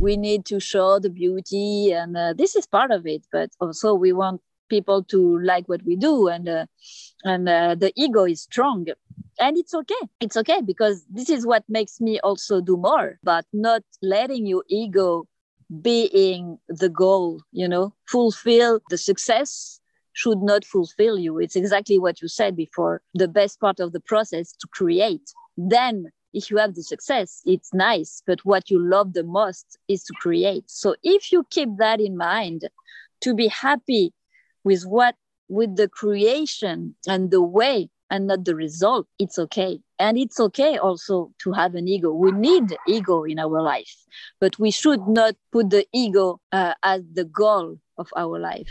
We need to show the beauty, and uh, this is part of it. But also, we want people to like what we do, and uh, and uh, the ego is strong, and it's okay. It's okay because this is what makes me also do more. But not letting your ego being the goal. You know, fulfill the success should not fulfill you. It's exactly what you said before. The best part of the process to create. Then if you have the success, it's nice. But what you love the most is to create. So if you keep that in mind, to be happy with what, with the creation and the way and not the result, it's okay. And it's okay also to have an ego. We need ego in our life, but we should not put the ego uh, as the goal of our life.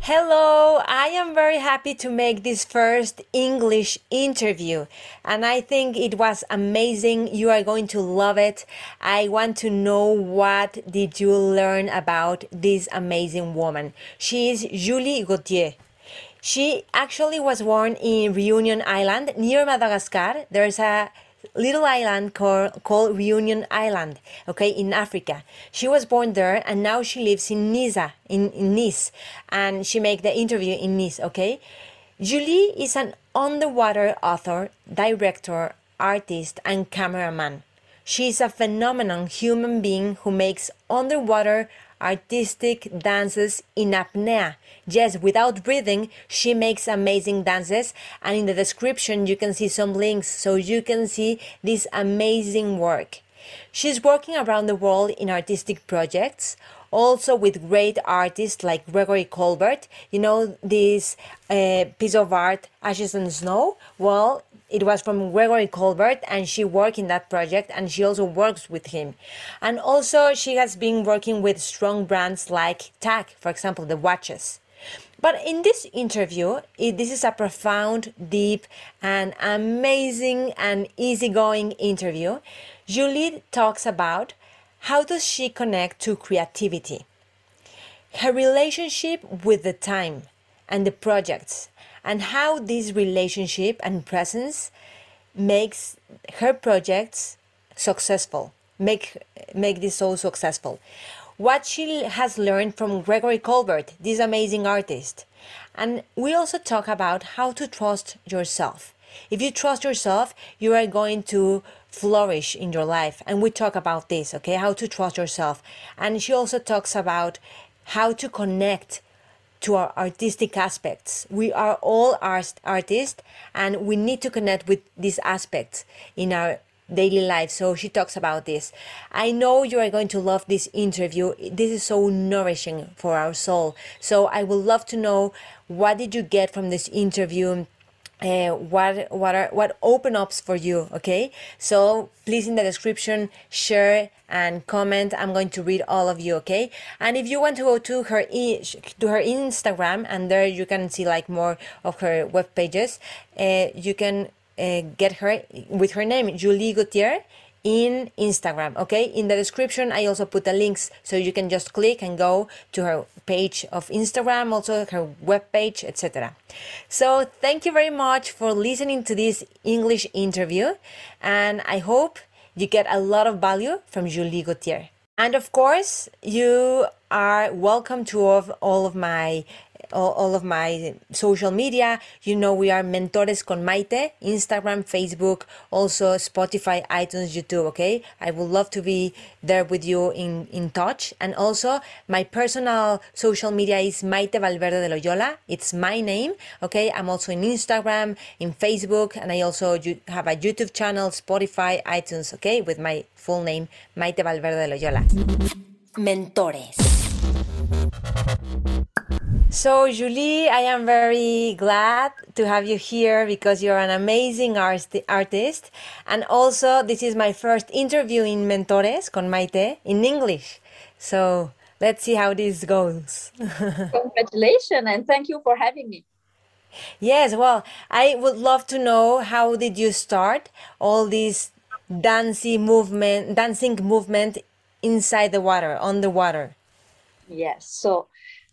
Hello, I am very happy to make this first English interview and I think it was amazing. You are going to love it. I want to know what did you learn about this amazing woman. She is Julie Gautier. She actually was born in Reunion Island near Madagascar. There's a little island called, called Reunion Island, okay, in Africa. She was born there and now she lives in Niza, in, in Nice, and she make the interview in Nice, okay? Julie is an underwater author, director, artist, and cameraman. She is a phenomenal human being who makes underwater artistic dances in apnea. Yes, without breathing, she makes amazing dances. And in the description, you can see some links so you can see this amazing work. She's working around the world in artistic projects, also with great artists like Gregory Colbert. You know, this uh, piece of art, Ashes and Snow? Well, it was from Gregory Colbert, and she worked in that project, and she also works with him. And also, she has been working with strong brands like TAG, for example, the watches. But in this interview, it, this is a profound, deep, and amazing and easygoing interview. Julie talks about how does she connect to creativity, her relationship with the time and the projects, and how this relationship and presence makes her projects successful make make this so successful. What she has learned from Gregory Colbert this amazing artist. And we also talk about how to trust yourself. If you trust yourself you are going to flourish in your life. And we talk about this okay? How to trust yourself. And she also talks about how to connect to our artistic aspects. We are all art- artists and we need to connect with these aspects in our daily life. So she talks about this. I know you are going to love this interview. This is so nourishing for our soul. So I would love to know what did you get from this interview? uh, what what are what open ups for you okay so please in the description share and comment i'm going to read all of you okay and if you want to go to her to her instagram and there you can see like more of her web pages uh, you can uh, get her with her name julie gautier in Instagram. Okay, in the description, I also put the links so you can just click and go to her page of Instagram, also her web page, etc. So, thank you very much for listening to this English interview, and I hope you get a lot of value from Julie Gautier. And of course, you are welcome to all of my all, all of my social media. You know, we are Mentores con Maite, Instagram, Facebook, also Spotify, iTunes, YouTube. Okay. I would love to be there with you in, in touch. And also, my personal social media is Maite Valverde de Loyola. It's my name. Okay. I'm also in Instagram, in Facebook, and I also have a YouTube channel, Spotify, iTunes. Okay. With my full name, Maite Valverde de Loyola. Mentores. So, Julie, I am very glad to have you here because you're an amazing art- artist. And also, this is my first interview in Mentores con Maite in English. So, let's see how this goes. Congratulations and thank you for having me. Yes, well, I would love to know how did you start all this dancing movement, dancing movement inside the water, on the water. Yes. So,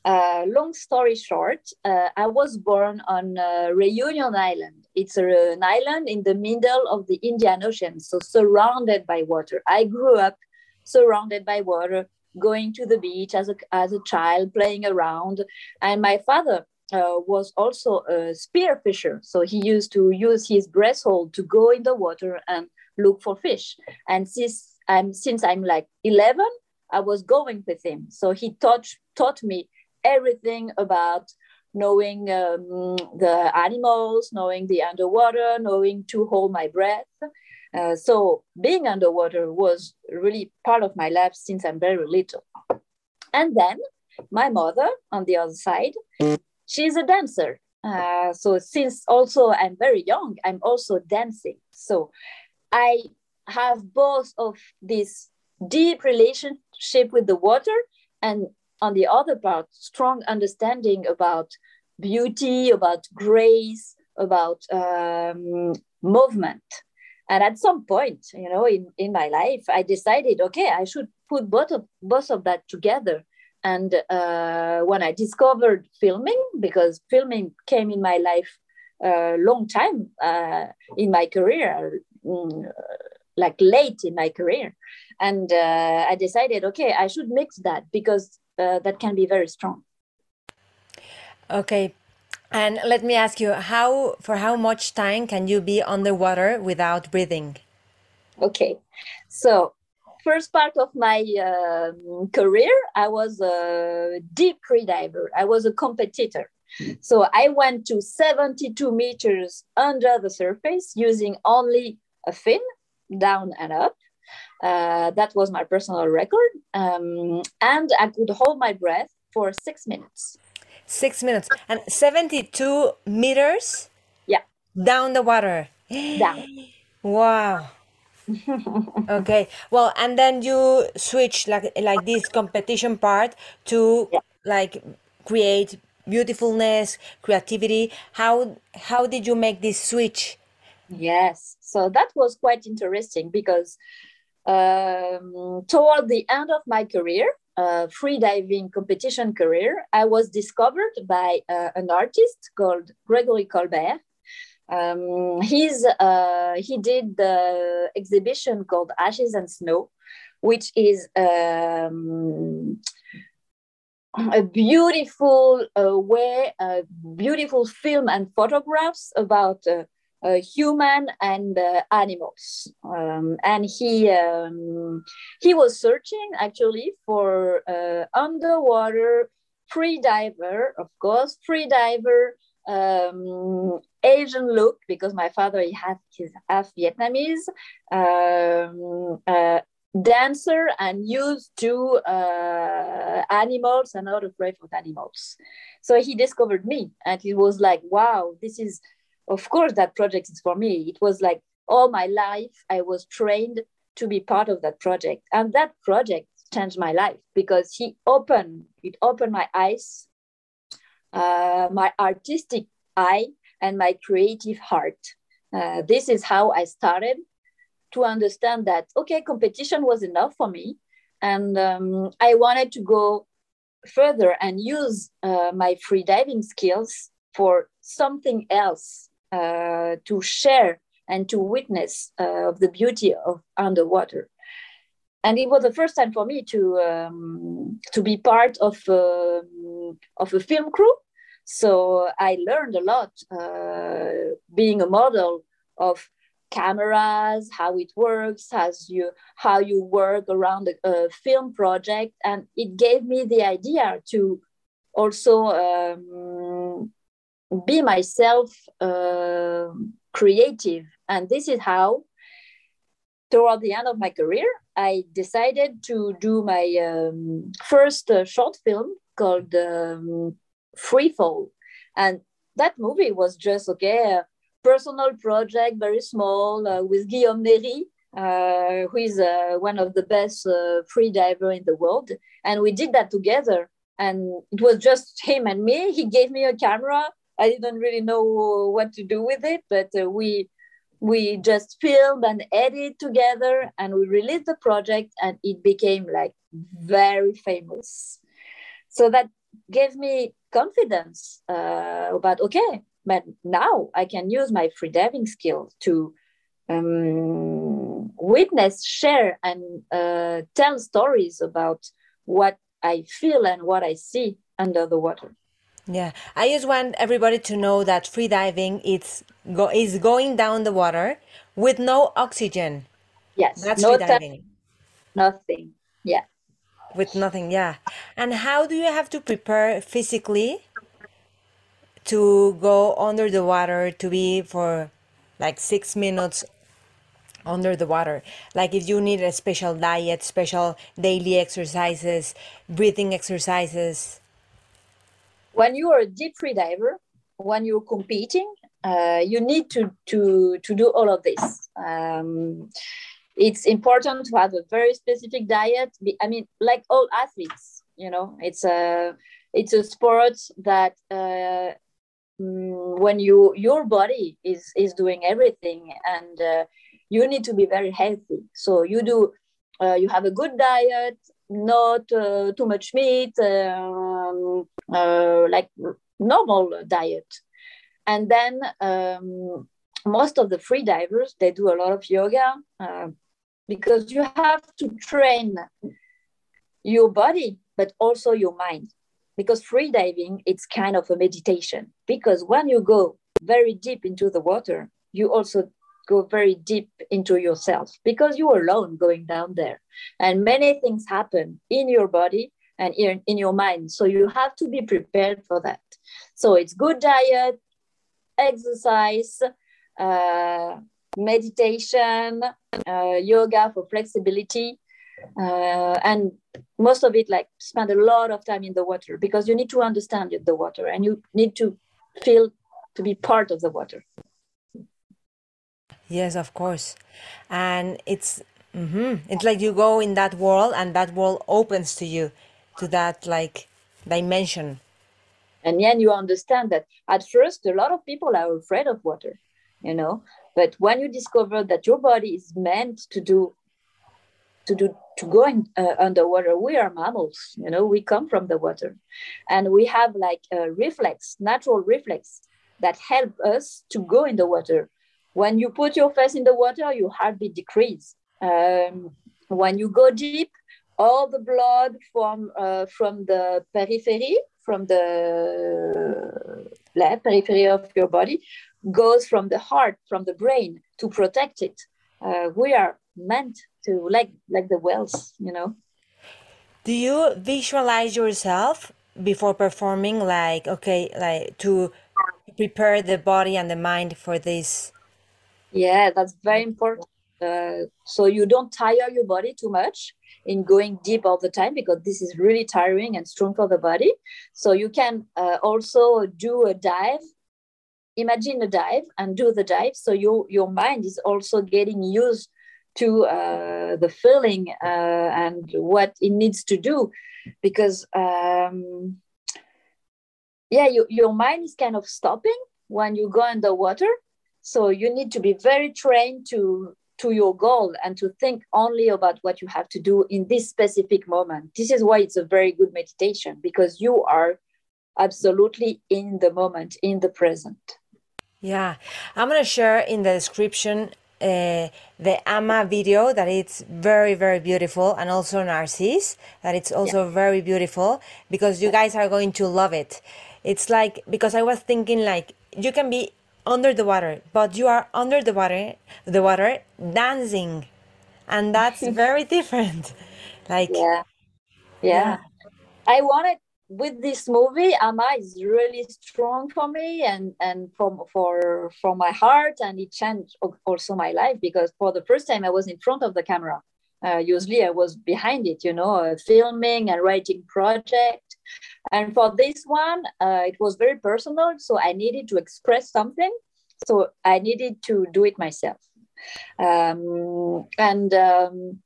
uh, long story short, uh, I was born on uh, Reunion Island. It's a, an island in the middle of the Indian Ocean, so surrounded by water. I grew up surrounded by water, going to the beach as a, as a child, playing around. And my father uh, was also a spear fisher. So he used to use his breast hold to go in the water and look for fish. And since I'm, since I'm like 11, I was going with him. So he taught, taught me everything about knowing um, the animals, knowing the underwater, knowing to hold my breath. Uh, so being underwater was really part of my life since I'm very little. And then my mother on the other side, she's a dancer. Uh, so since also I'm very young, I'm also dancing. So I have both of this deep relationship with the water and on the other part, strong understanding about beauty, about grace, about um, movement. And at some point, you know, in, in my life, I decided, okay, I should put both of both of that together. And uh, when I discovered filming, because filming came in my life a long time uh, in my career, mm, like late in my career, and uh, I decided, okay, I should mix that because uh, that can be very strong. Okay, and let me ask you, how for how much time can you be underwater without breathing? Okay, so first part of my um, career, I was a deep free diver. I was a competitor. So I went to 72 meters under the surface using only a fin down and up. Uh, that was my personal record. Um, and I could hold my breath for six minutes. Six minutes and 72 meters? Yeah. Down the water. Down. Wow. okay. Well, and then you switch like like this competition part to Yeah. like create beautifulness, creativity. How how did you make this switch? Yes. So that was quite interesting because um, toward the end of my career, uh, free diving competition career, I was discovered by uh, an artist called Gregory Colbert. Um, he's, uh, he did the exhibition called Ashes and Snow, which is um, a beautiful uh, way, a beautiful film and photographs about uh, uh, human and uh, animals. Um, and he um, he was searching actually for uh, underwater free diver, of course, free diver. Um, Asian look because my father he had his half Vietnamese um, uh, dancer and used to uh, animals and not afraid of animals. So he discovered me and he was like, wow, this is of course that project is for me. It was like all my life i was trained to be part of that project. And that project changed my life because he opened it opened my eyes uh, my artistic eye and my creative heart. Uh, this is how i started to understand that okay competition was enough for me. And um, i wanted to go further and use uh, my free diving skills for something else uh, to share and to witness uh, of the beauty of underwater. And it was the first time for me to um, to be part of uh, of a film crew. So I learned a lot uh, being a model of cameras, how it works, as you how you work around a, a film project, and it gave me the idea to also um, be myself uh, creative and this is how toward the end of my career i decided to do my um, first uh, short film called um, free fall and that movie was just okay a personal project very small uh, with guillaume Néry, uh, who is uh, one of the best uh, free diver in the world, and we did that together. And it was just him and me. He gave me a camera. I didn't really know what to do with it, but uh, we we just filmed and edited together, and we released the project, and it became like very famous. So that gave me confidence uh, about okay, but now I can use my free diving skills to um, witness, share, and uh, tell stories about what I feel and what I see under the water. Yeah, I just want everybody to know that freediving it's go is going down the water with no oxygen. Yes, That's no freediving. nothing. Yeah. With nothing, yeah. And how do you have to prepare physically to go under the water to be for like six minutes under the water? Like if you need a special diet, special daily exercises, breathing exercises. When you are a deep free diver, when you're competing, uh, you need to to to do all of this. Um, it's important to have a very specific diet. I mean, like all athletes, you know, it's a it's a sport that uh, mm, when you your body is is doing everything and uh, you need to be very healthy. So you do uh, you have a good diet, not uh, too much meat, um, uh, like normal diet. And then um, most of the free divers they do a lot of yoga uh, because you have to train your body but also your mind because free diving it's kind of a meditation because when you go very deep into the water you also go very deep into yourself because you're alone going down there. And many things happen in your body and in, in your mind. So you have to be prepared for that. So it's good diet exercise uh, meditation uh, yoga for flexibility uh, and most of it like spend a lot of time in the water because you need to understand the water and you need to feel to be part of the water Yes, of course. And it's hmm it's like you go in that world and that world opens to you to that like dimension. and then you understand that at first a lot of people are afraid of water you know but when you discover that your body is meant to do to do to go in, uh, underwater we are mammals you know we come from the water and we have like a reflex natural reflex that help us to go in the water when you put your face in the water your heartbeat decrease um, when you go deep all the blood from uh, from the periphery from the left periphery of your body goes from the heart from the brain to protect it uh, we are meant to like like the whales you know Do you visualize yourself before performing like okay, like to prepare the body and the mind for this? Yeah that's very important. Uh, so you don't tire your body too much in going deep all the time because this is really tiring and strong for the body. So you can uh, also do a dive. Imagine a dive and do the dive. So your your mind is also getting used to uh, the feeling uh, and what it needs to do because um, yeah you, your mind is kind of stopping when you go underwater so you need to be very trained to to your goal and to think only about what you have to do in this specific moment. This is why it's a very good meditation because you are absolutely in the moment in the present. Yeah, I'm gonna share in the description uh, the Ama video that it's very very beautiful, and also Narcisse that it's also very beautiful because you guys are going to love it. It's like because I was thinking like you can be under the water, but you are under the water, the water dancing, and that's very different. Like yeah. Yeah. i wanted with this movie ama is really strong for me and and from for from my heart and it changed also my life because for the first time i was in front of the camera. Uh, usually i was behind it you know uh, filming and writing project and for this one uh, it was very personal so i needed to express something so i needed to do it myself um, and um,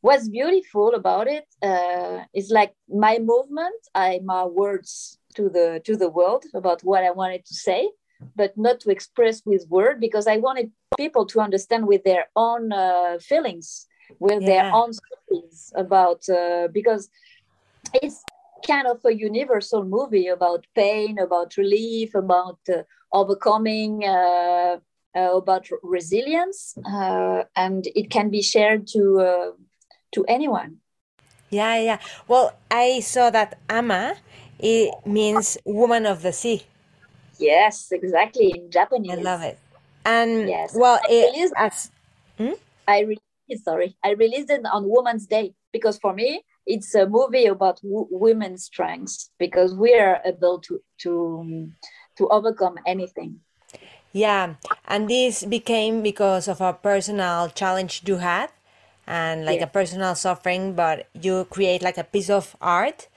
what's beautiful about it uh, is like my movement I my words to the to the world about what i wanted to say but not to express with word because i wanted people to understand with their own uh, feelings with yeah. their own stories about uh, because it's kind of a universal movie about pain about relief about uh, overcoming uh, uh, about resilience uh, and it can be shared to to anyone. Yeah yeah. Well i saw that ama it means woman of the sea. Yes exactly in japanese. I love it. And yes. well it, released, as, hmm? i released sorry. I released it on women's day because for me it's a movie about w- women's strengths because we are able to to to overcome anything yeah and this became because of a personal challenge you had and like yeah. a personal suffering but you create like a piece of art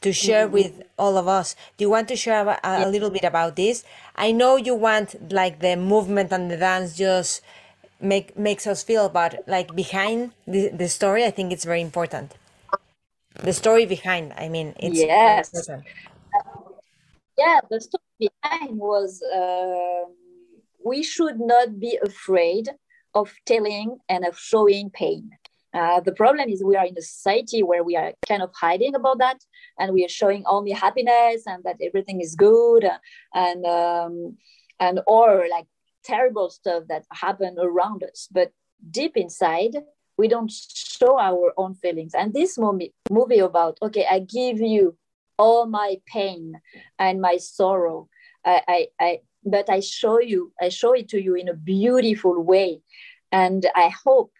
to share mm-hmm. with all of us do you want to share a, a yeah. little bit about this i know you want like the movement and the dance just make makes us feel but like behind the, the story i think it's very important the story behind i mean it's yes. yeah the story behind was uh, we should not be afraid of telling and of showing pain. Uh, the problem is we are in a society where we are kind of hiding about that and we are showing only happiness and that everything is good and um, and or like terrible stuff that happen around us. But deep inside we don't show our own feelings. And this movie movie about okay i give you all my pain and my sorrow. I, I, I but i show you i show it to you in a beautiful way. And i hope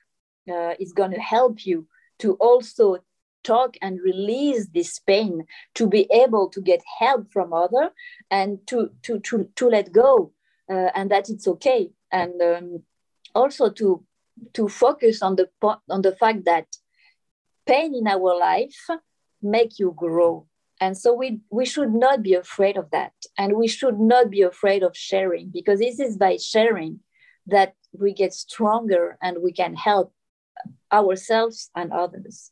uh, is going to help you to also talk and release this pain to be able to get help from other and to to to, to let go uh, and that it's okay. And um, also to to focus on the on the fact that pain in our life make you grow and so we we should not be afraid of that and we should not be afraid of sharing because this is by sharing that we get stronger and we can help ourselves and others.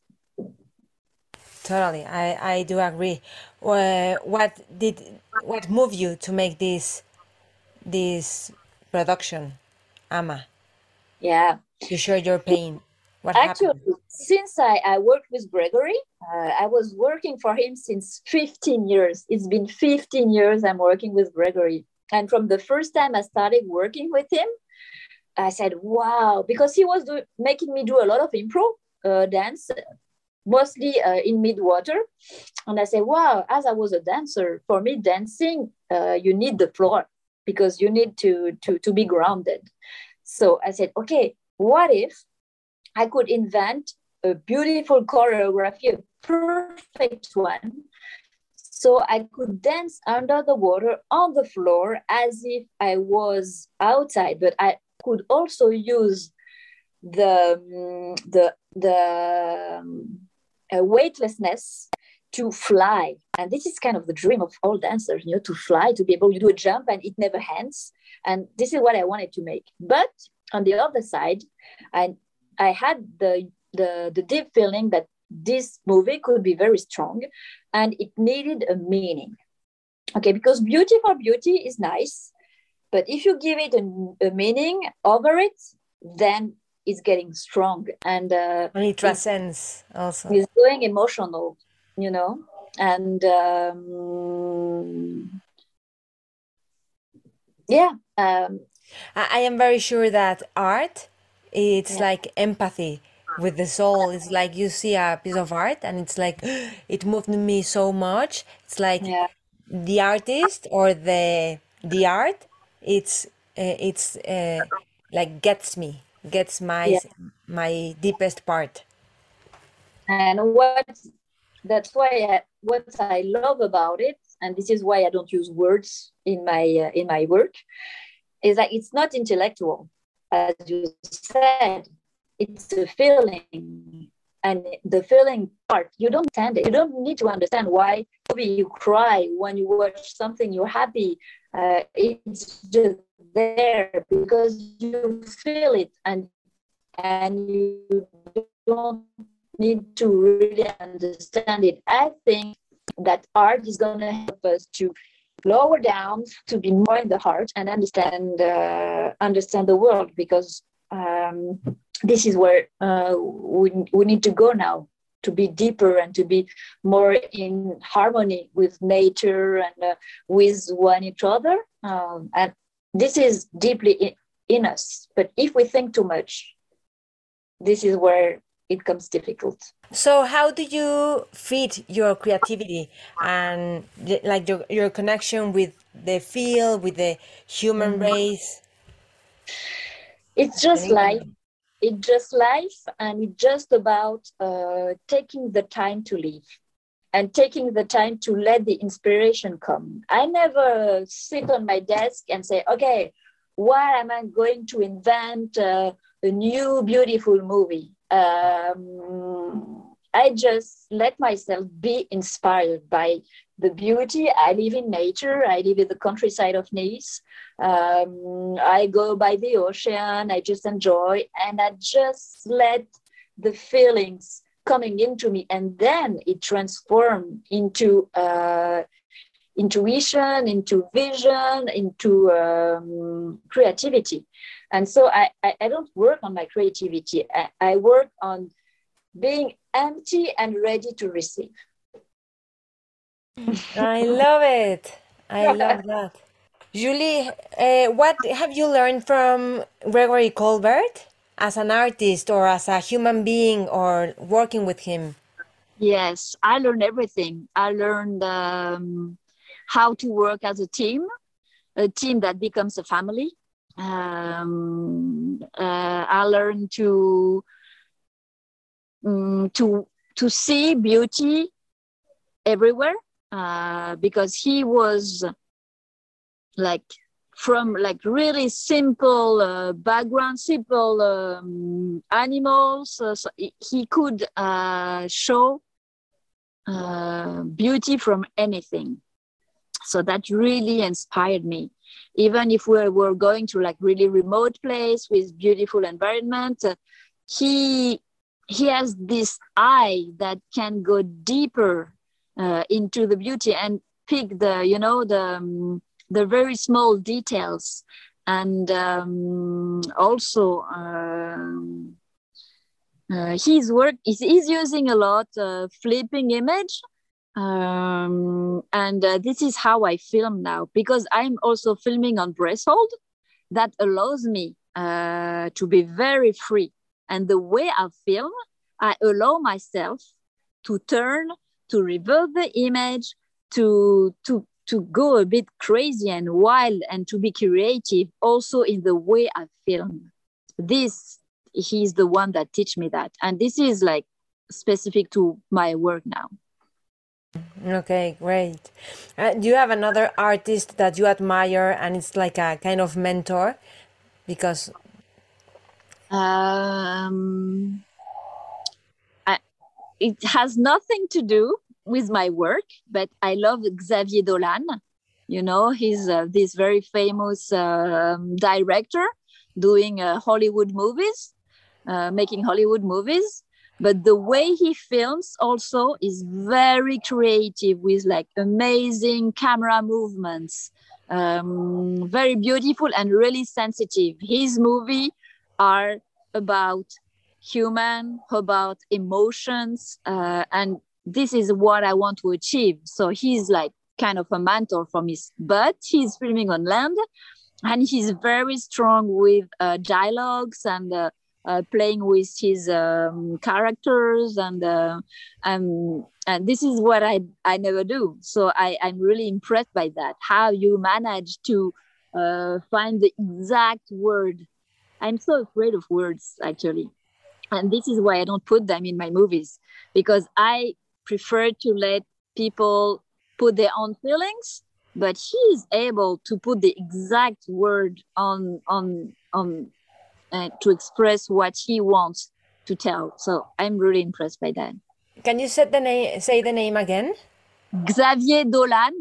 Totally, I, I do agree. Uh, what did what moved you to make this this production, Ama? Yeah, to share your pain. What Actually, happened? since I, I worked with Gregory, uh, I was working for him since 15 years. It's been 15 years I'm working with Gregory. And from the first time I started working with him, I said, wow, because he was do- making me do a lot of improv uh, dance, mostly uh, in midwater. And I said, wow, as I was a dancer, for me, dancing, uh, you need the floor because you need to, to, to be grounded. So I said, okay, what if I could invent a beautiful choreography, a perfect one, so I could dance under the water on the floor as if I was outside, but I could also use the the the um, uh, weightlessness to fly. And this is kind of the dream of all dancers you know to fly to be able to do a jump and it never ends. And this is what i wanted to make. But on the other side i i had the the, the deep feeling that this movie could be very strong and it needed a meaning. Okay because beauty for beauty is nice but if you give it a, a meaning over it, then it's getting strong. And uh, and it transcends also. It's going emotional, you know, and um, yeah. Um, I am very sure that art, it's yeah. like empathy with the soul. It's like you see a piece of art and it's like it moved me so much. It's like yeah. the artist or the the art it's uh, it's uh, like gets me gets my yeah. my deepest part and what that's why I, what i love about it and this is why i don't use words in my uh, in my work is that it's not intellectual. As you said it's a feeling. And the feeling part you don't understand it. You don't need to understand why maybe you cry when you watch something you're happy. Uh, it's just there because you feel it and and you don't need to really understand it. I think that art is going to help us to lower down, to be more in the heart and understand uh, understand the world because um, this is where uh, we, we need to go now to be deeper and to be more in harmony with nature and uh, with one each other. Um, and this is deeply in, in us. But if we think too much, this is where it becomes difficult. So, how do you feed your creativity and like your, your connection with the field, with the human mm-hmm. race? It's just life. it's just life and it's just about uh, taking the time to live and taking the time to let the inspiration come i never sit on my desk and say okay what am i going to invent uh, a new beautiful movie um, I just let myself be inspired by the beauty. I live in nature. I live in the countryside of Nice. Um, I go by the ocean. I just enjoy and I just let the feelings coming into me and then it transforms into uh, intuition, into vision, into um, creativity. And so I, I, I, don't work on my creativity. I, I work on being empty and ready to receive. I love it. I love that. Julie, uh, what have you learned from Gregory Colbert as an artist or as a human being or working with him? Yes, I learned everything. I learned um, how to work as a team, a team that becomes a family. Um, uh, I learned to um, to to see beauty everywhere uh, because he was like from like really simple uh, background simple um, animals uh, so he could uh, show uh, beauty from anything. So that really inspired me even if we were going to like really remote place with beautiful environment uh, he he has this eye that can go deeper uh, into the beauty and pick the you know the um, the very small details. And um, also um, uh, his work is he's using a lot of flipping image um, and uh, this is how i film now because i'm also filming on hold that allows me uh, to be very free and the way I film, I allow myself to turn, to reverse the image, to to to go a bit crazy and wild and to be creative also in the way I film. This he's the one that teach me that. And this is like specific to my work now. Okay, great. Uh, do you have another artist that you admire and it's like a kind of mentor? Because um, I, it has nothing to do with my work, but I love Xavier Dolan. You know, he's uh, this very famous um, director doing uh, Hollywood movies, uh, making Hollywood movies. But the way he films also is very creative with like amazing camera movements, um, very beautiful and really sensitive. His movie are about human, about emotions, uh, and this is what I want to achieve. So he's like kind of a mentor for me, but he's filming on land, and he's very strong with uh, dialogues and. Uh, uh, playing with his um, characters and uh, and and this is what I I never do. So I I'm really impressed by that. How you manage to uh, find the exact word I'm so afraid of words actually. And this is why I don't put them in my movies because I prefer to let people put their own feelings, but he's able to put the exact word on on on uh, to express what he wants to tell. So I'm really impressed by that. Can you set the name say the name again? Xavier Dolan.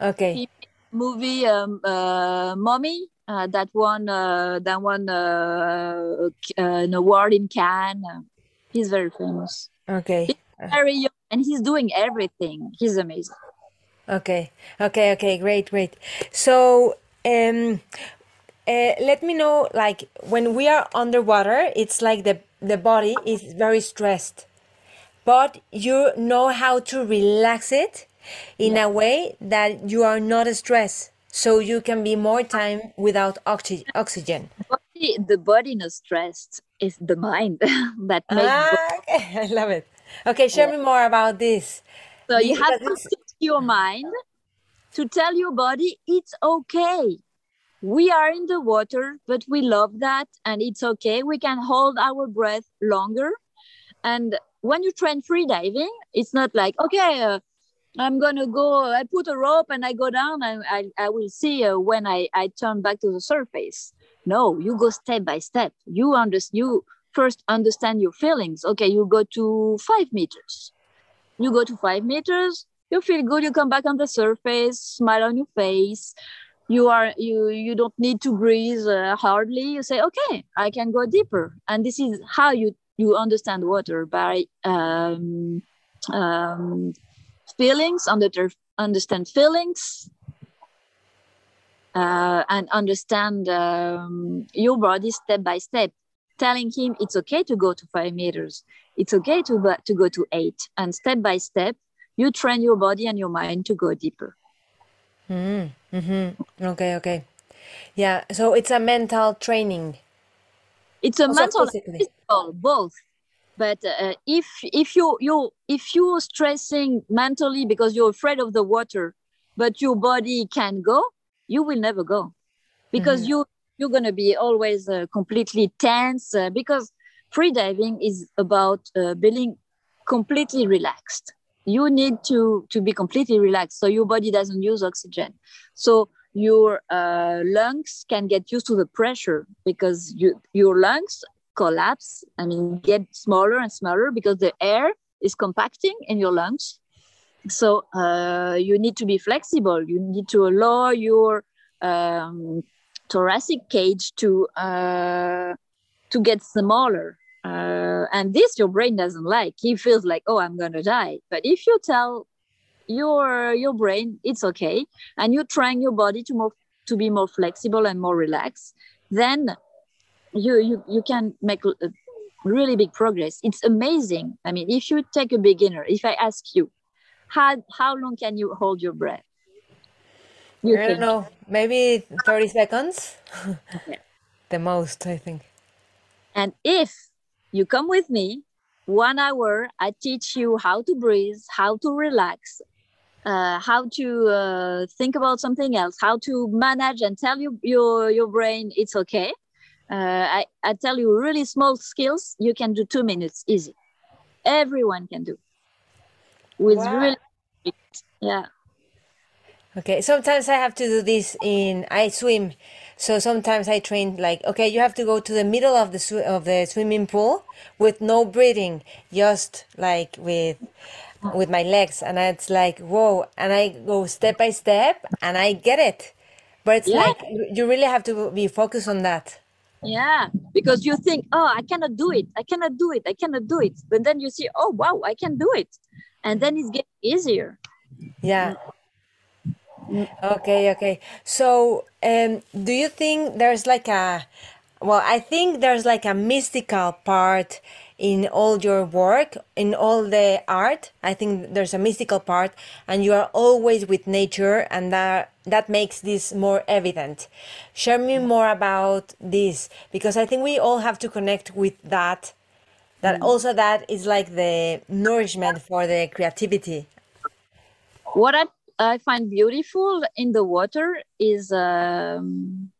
Okay. movie um, uh, Mommy uh, that won uh, that won uh, an award in Cannes. He's very famous. Okay. He's very young, and he's doing everything. He's amazing. Okay. Okay. Okay. Great. Great. So, um, uh, let me know. Like when we are underwater, it's like the the body is very stressed, but you know how to relax it in a way that you are not stressed so you can be more time without oxy- oxygen. Body, the body not stressed is the mind that makes. Ah, okay. I love it. Okay, share me more about this. So you have to teach your mind to tell your body it's okay. We are in the water, but we love that, and it's okay. We can hold our breath longer. And when you train free diving, it's not like okay. Uh, I'm gonna go. I put a rope and I go down, and I, I will see uh, when I, I turn back to the surface. No, you go step by step. You understand. You first understand your feelings. Okay, you go to five meters. You go to five meters. You feel good. You come back on the surface. Smile on your face. You are you you don't need to breathe uh, hardly. You say, okay, I can go deeper. And this is how you you understand water by um, um, feelings, under, understand feelings, uh, and understand um, your body step by step, telling him it's okay to go to five meters, it's okay to, to go to eight, and step by step, you train your body and your mind to go deeper. Mm, mm-hmm. Okay, okay. Yeah, so it's a mental training. It's a Also mental physical, both. But uh, if if you you if you're stressing mentally because you're afraid of the water, but your body can go, you will never go, because Mhm. you you're gonna be always uh, completely tense. Uh, because free diving is about uh, being completely relaxed. You need to to be completely relaxed, so your body doesn't use oxygen. So your uh, lungs can get used to the pressure because you, your lungs collapse I mean get smaller and smaller because the air is compacting in your lungs. So uh, you need to be flexible. You need to allow your um, thoracic cage to uh, to get smaller uh, and this your brain doesn't like. He feels like oh i'm gonna die. But if you tell your your brain it's okay and you're trying your body to more to be more flexible and more relaxed then you you you can make a really big progress. It's amazing. I mean if you take a beginner if i ask you how how long can you hold your breath? You I don't know, maybe 30 seconds? Okay. The most, I think. and if you come with me one hour. I teach you how to breathe how to relax uh, how to uh, think about something else how to manage and tell you your your brain it's okay. Uh, I, I tell you really small skills. You can do two minutes easy. Everyone can do. With Wow. really yeah. Okay, sometimes I have to do this in I swim. So sometimes I train like okay, you have to go to the middle of the sw of the swimming pool with no breathing, just like with with my legs. And it's like whoa, and I go step by step and I get it. But it's Yeah. like you really have to be focused on that. yeah. Because you think oh i cannot do it. I cannot do it. I cannot do it. But then you see oh wow i can do it. And then it's getting easier. Yeah. Mm. Okay, okay. So, um, do you think there's like a, well, I think there's like a mystical part in all your work, in all the art. I think there's a mystical part, and you are always with nature, and that that makes this more evident. Share me more about this, because I think we all have to connect with that. That also that is like the nourishment for the creativity. what I, I find beautiful in the water is um,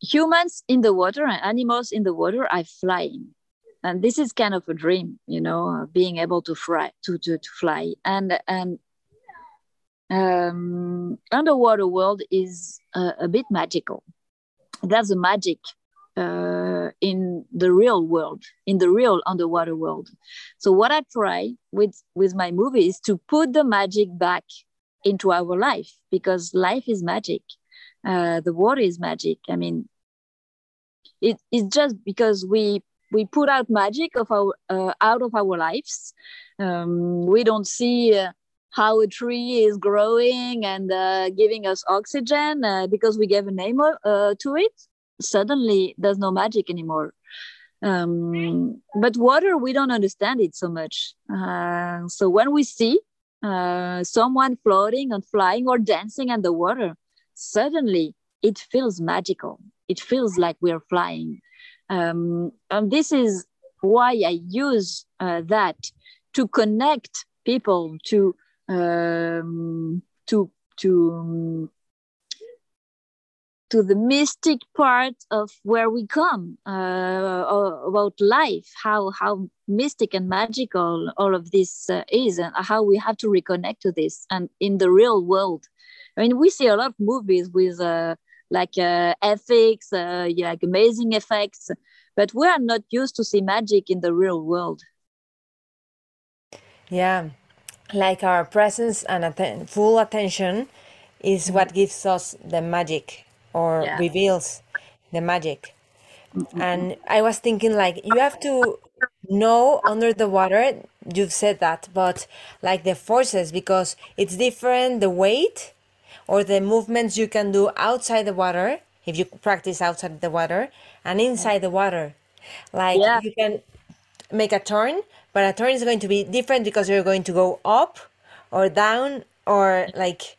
humans in the water and animals in the water are flying. And this is kind of a dream you know being able to fly to, to, to fly. And and um, underwater world is uh, a bit magical. There's a magic uh, in the real world in the real underwater world so what i try with with my movie is to put the magic back into our life because life is magic uh, the water is magic. I mean, it, it's just because we we put out magic of our uh, out of our lives. Um, we don't see uh, how a tree is growing and uh, giving us oxygen uh, because we gave a name uh, to it. Suddenly, there's no magic anymore. Um, but water, we don't understand it so much. Uh, so when we see uh, someone floating and flying or dancing on the water, suddenly it feels magical. It feels like we're flying. Um, and this is why I use uh, that to connect people to um, to to to the mystic part of where we come uh, about life how how mystic and magical all of this uh, is and how we have to reconnect to this and in the real world i mean we see a lot of movies with uh, like uh, ethics, uh, yeah, like amazing effects. But we are not used to see magic in the real world. Yeah, like our presence and atten- full attention is what gives us the magic or yeah. reveals the magic. Mm-hmm. And I was thinking, like, you have to know under the water, you've said that, but like the forces, because it's different the weight or the movements you can do outside the water if you practice outside the water and inside the water. Like yeah. you can make a turn, but a turn is going to be different because you're going to go up or down or like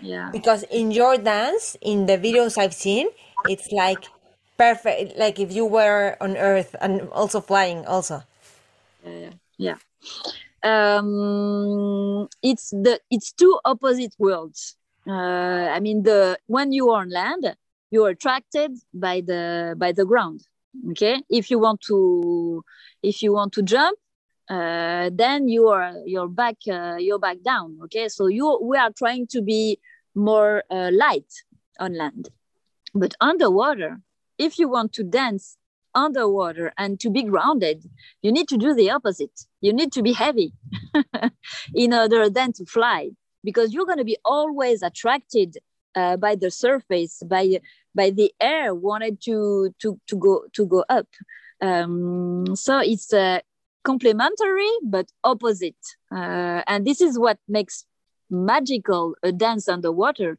yeah. Because in your dance, in the videos I've seen, it's like perfect like if you were on earth and also flying also. Yeah. Yeah. Um it's the it's two opposite worlds uh, I mean, the when you are on land, you're attracted by the by the ground. Okay, if you want to if you want to jump, uh, then you are you're back uh, you're back down. Okay, so you we are trying to be more uh, light on land, but underwater, if you want to dance underwater and to be grounded, you need to do the opposite. You need to be heavy in order then to fly because you're going to be always attracted uh, by the surface by by the air wanted to to to go to go up um, so it's uh, complementary but opposite. Uh, and this is what makes magical a dance underwater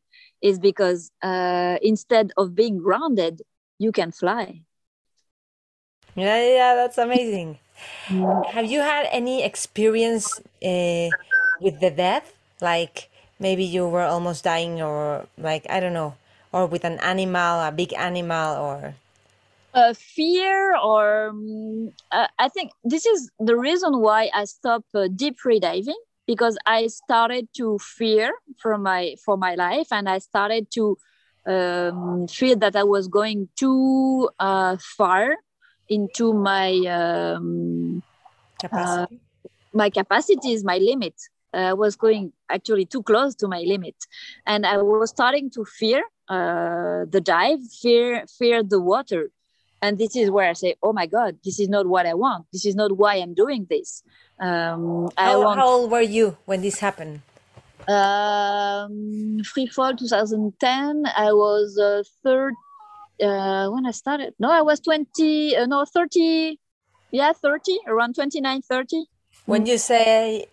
is because uh, instead of being grounded you can fly. Yeah yeah that's amazing. Mm. have you had any experience uh, with the death? Like maybe you were almost dying or like i don't know or with an animal a big animal or uh, fear or um, uh, i think this is the reason why i stopped uh, deep free diving because i started to fear for my for my life and i started to um, feel that i was going too uh, far into my um, capacity. Uh, my capacity is my limit. Uh, was going actually too close to my limit. And i was starting to fear uh, the dive fear fear the water and this is where i say oh my god this is not what i want this is not why i'm doing this um, how, want... how old were you when this happened um, free fall 2010 i was uh, third uh, when i started no i was 20 uh, no 30 yeah 30 around 29 30 when you say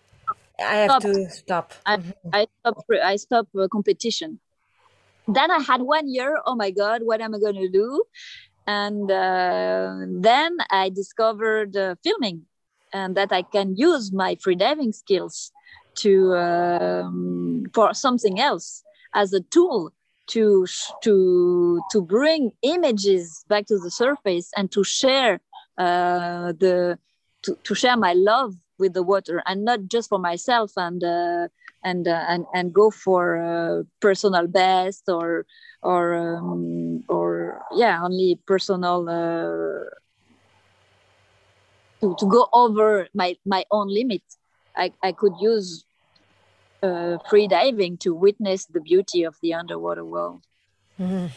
I have to stop. I, mm-hmm. I stopped. I stopped competition. Then I had one year. Oh my God, what am I going to do? And uh, then I discovered uh, filming, and that I can use my freediving skills to um, for something else as a tool to to to bring images back to the surface and to share uh, the to, to share my love with the water and not just for myself and uh, and uh, and and go for uh, personal best or or um, or yeah only personal uh, to, to go over my my own limit i i could use uh, free diving to witness the beauty of the underwater world mm-hmm.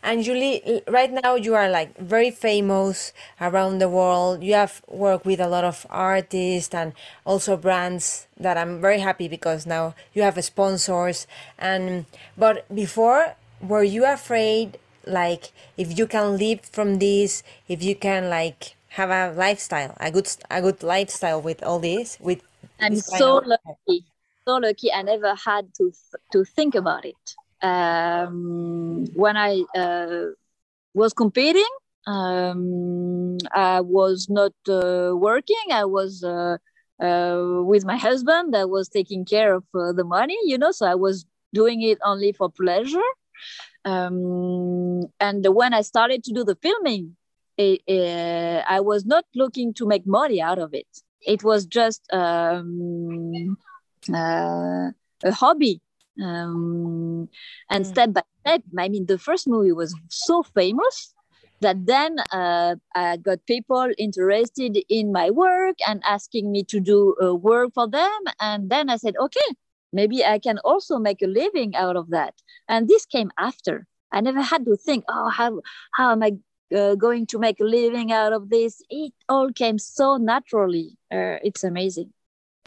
And Julie, right now you are like very famous around the world. You have worked with a lot of artists and also brands that I'm very happy because now you have sponsors. And but before were you afraid like if you can live from this if you can like have a lifestyle a good a good lifestyle with all this with i'm this so lucky so lucky i never had to to think about it. Um, when i uh, was competing um, i was not uh, working i was uh, uh, with my husband i was taking care of uh, the money you know so i was doing it only for pleasure um, and when i started to do the filming it, uh, i was not looking to make money out of it. It was just um, uh, a hobby. Um, and Mm. step by step i mean the first movie was so famous that then uh, i got people interested in my work and asking me to do uh, work for them. And then i said okay maybe i can also make a living out of that. And this came after. I never had to think oh how how am i uh, going to make a living out of this? It all came so naturally. Uh, it's amazing.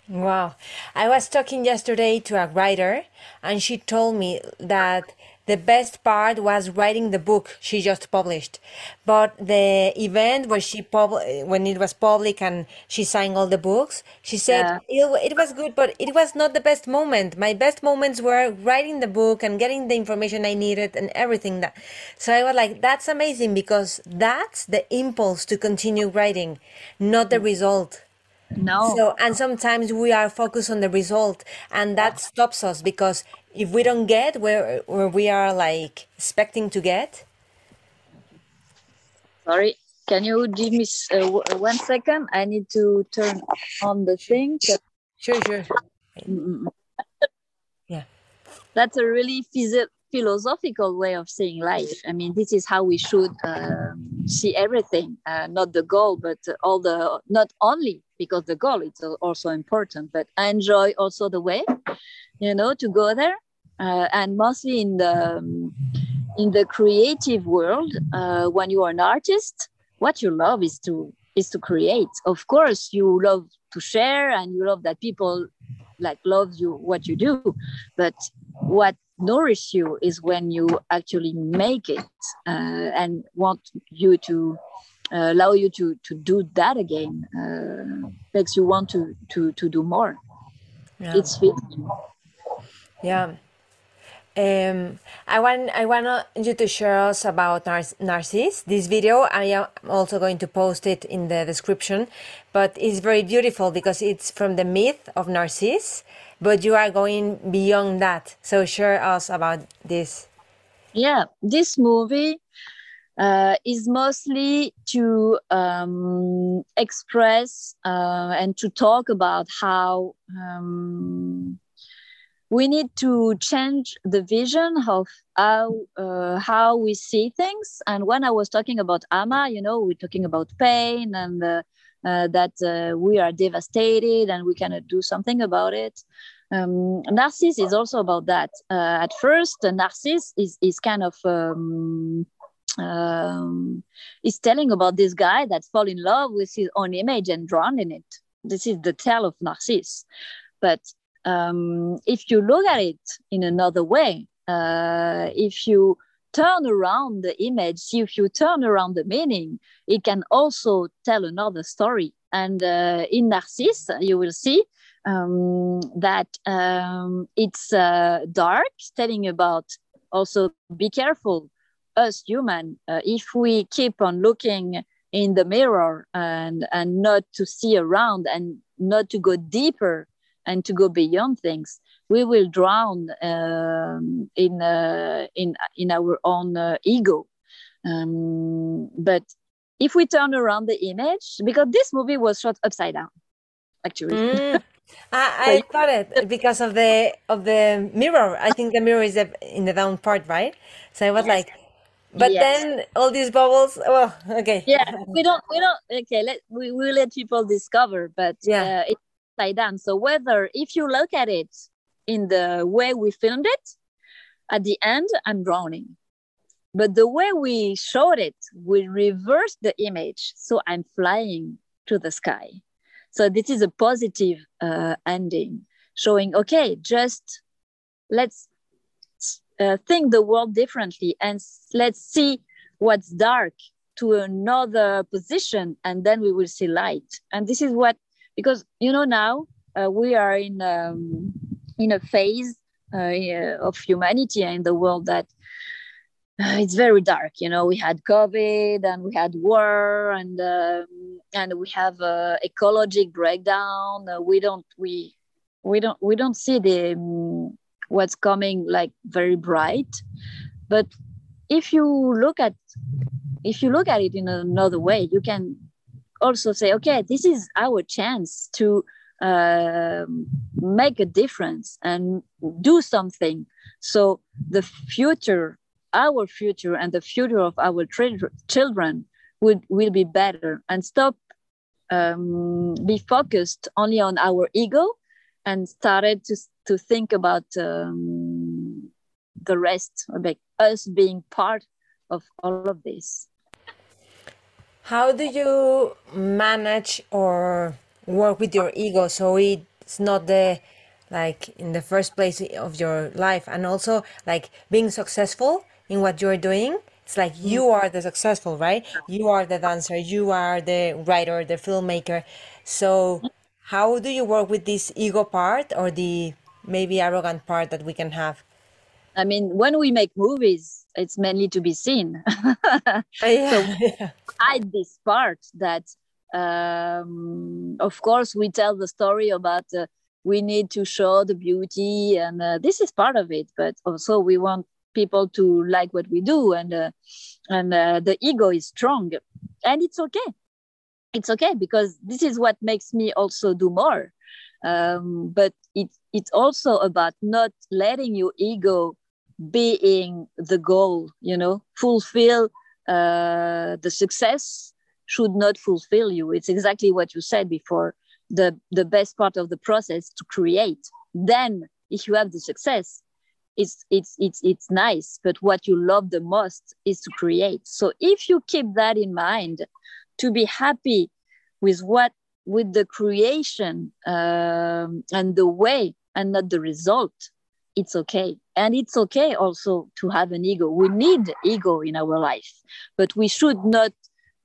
Wow. I was talking yesterday to a writer, and she told me that the best part was writing the book she just published. But the event where she pub when it was public and she signed all the books, she said it, it was good, but it was not the best moment. My best moments were writing the book and getting the information I needed and everything that. So I was like, that's amazing because that's the impulse to continue writing, not the mm. result. No. So, and sometimes we are focused on the result, and that stops us because if we don't get where, where we are like expecting to get, sorry can you give me uh, uh, one second? I need to turn on the thing. Sure, sure, Mm-mm. yeah, that's a really physio- philosophical way of seeing life. I mean, this is how we should um, see everything, uh, not the goal, but all the, not only because the goal is also important, but I enjoy also the way, you know, to go there. Uh, and mostly in the, in the creative world, uh, when you are an artist, what you love is to, is to create. Of course, you love to share and you love that people like love you what you do but what nourish you is when you actually make it uh, and want you to uh, allow you to to do that again uh, makes you want to to to do more yeah, it's fitting yeah. Um, I want I want you to share us about Nar- Narcisse. This video, I am also going to post it in the description, but it's very beautiful because it's from the myth of Narcisse, but you are going beyond that. So share us about this. yeah this movie uh, is mostly to um, express uh, and to talk about how um, we need to change the vision of how uh, how we see things. And when I was talking about Ama, you know, we're talking about pain and uh, that uh, we are devastated and we cannot do something about it. Um, is also about that. Uh, at first, Narcisse is is kind of um, um, is telling about this guy that fall in love with his own image and drown in it. This is the tale of Narcisse. But um, if you look at it in another way, uh, if you turn around the image, see if you turn around the meaning, it can also tell another story. And uh, in Narcisse, you will see um, that um, it's uh, dark, telling about also be careful, us human, uh, if we keep on looking in the mirror and and not to see around and not to go deeper and to go beyond things, we will drown um, in uh, in in our own uh, ego. Um, but if we turn around the image, because this movie was shot upside down, actually. Mm. I, I thought it because of the of the mirror. I think the mirror is in the down part, right? So I was Yes. like, but Yes. then all these bubbles. Well, okay. yeah we don't we don't okay let we will let people discover but Yeah. uh, it's upside down so whether if you look at it in the way we filmed it at the end i'm drowning. But the way we showed it we reversed the image so i'm flying to the sky. So this is a positive uh, ending showing okay just let's uh, think the world differently and let's see what's dark to another position and then we will see light. And this is what because you know now uh, we are in um, in a phase uh, of humanity in the world that uh, it's very dark you know? We had covid and we had war and um, and we have a ecologic breakdown. Uh, we don't we we don't we don't see the um, what's coming like very bright. But if you look at if you look at it in another way you can also say okay this is our chance to uh, make a difference and do something so the future our future and the future of our children would will be better and stop um, be focused only on our ego and started to to think about um, the rest, like us being part of all of this. How do you manage or work with your ego so it's not the like in the first place of your life and also like being successful in what you're doing it's like you mm-hmm. are the successful right you are the dancer you are the writer the filmmaker so how do you work with this ego part or the maybe arrogant part that we can have? I mean, when we make movies, it's mainly to be seen. yeah, so hide this part that, um, of course, we tell the story about uh, we need to show the beauty, and uh, this is part of it. But also, we want people to like what we do, and uh, and uh, the ego is strong, and it's okay it's okay because this is what makes me also do more um, but it, it's also about not letting your ego being the goal you know fulfill uh, the success should not fulfill you. It's exactly what you said before the the best part of the process to create. Then if you have the success it's it's it's it's nice but what you love the most is to create. So if you keep that in mind to be happy with what with the creation um, and the way and not the result it's okay. And it's okay also to have an ego. We need ego in our life but we should not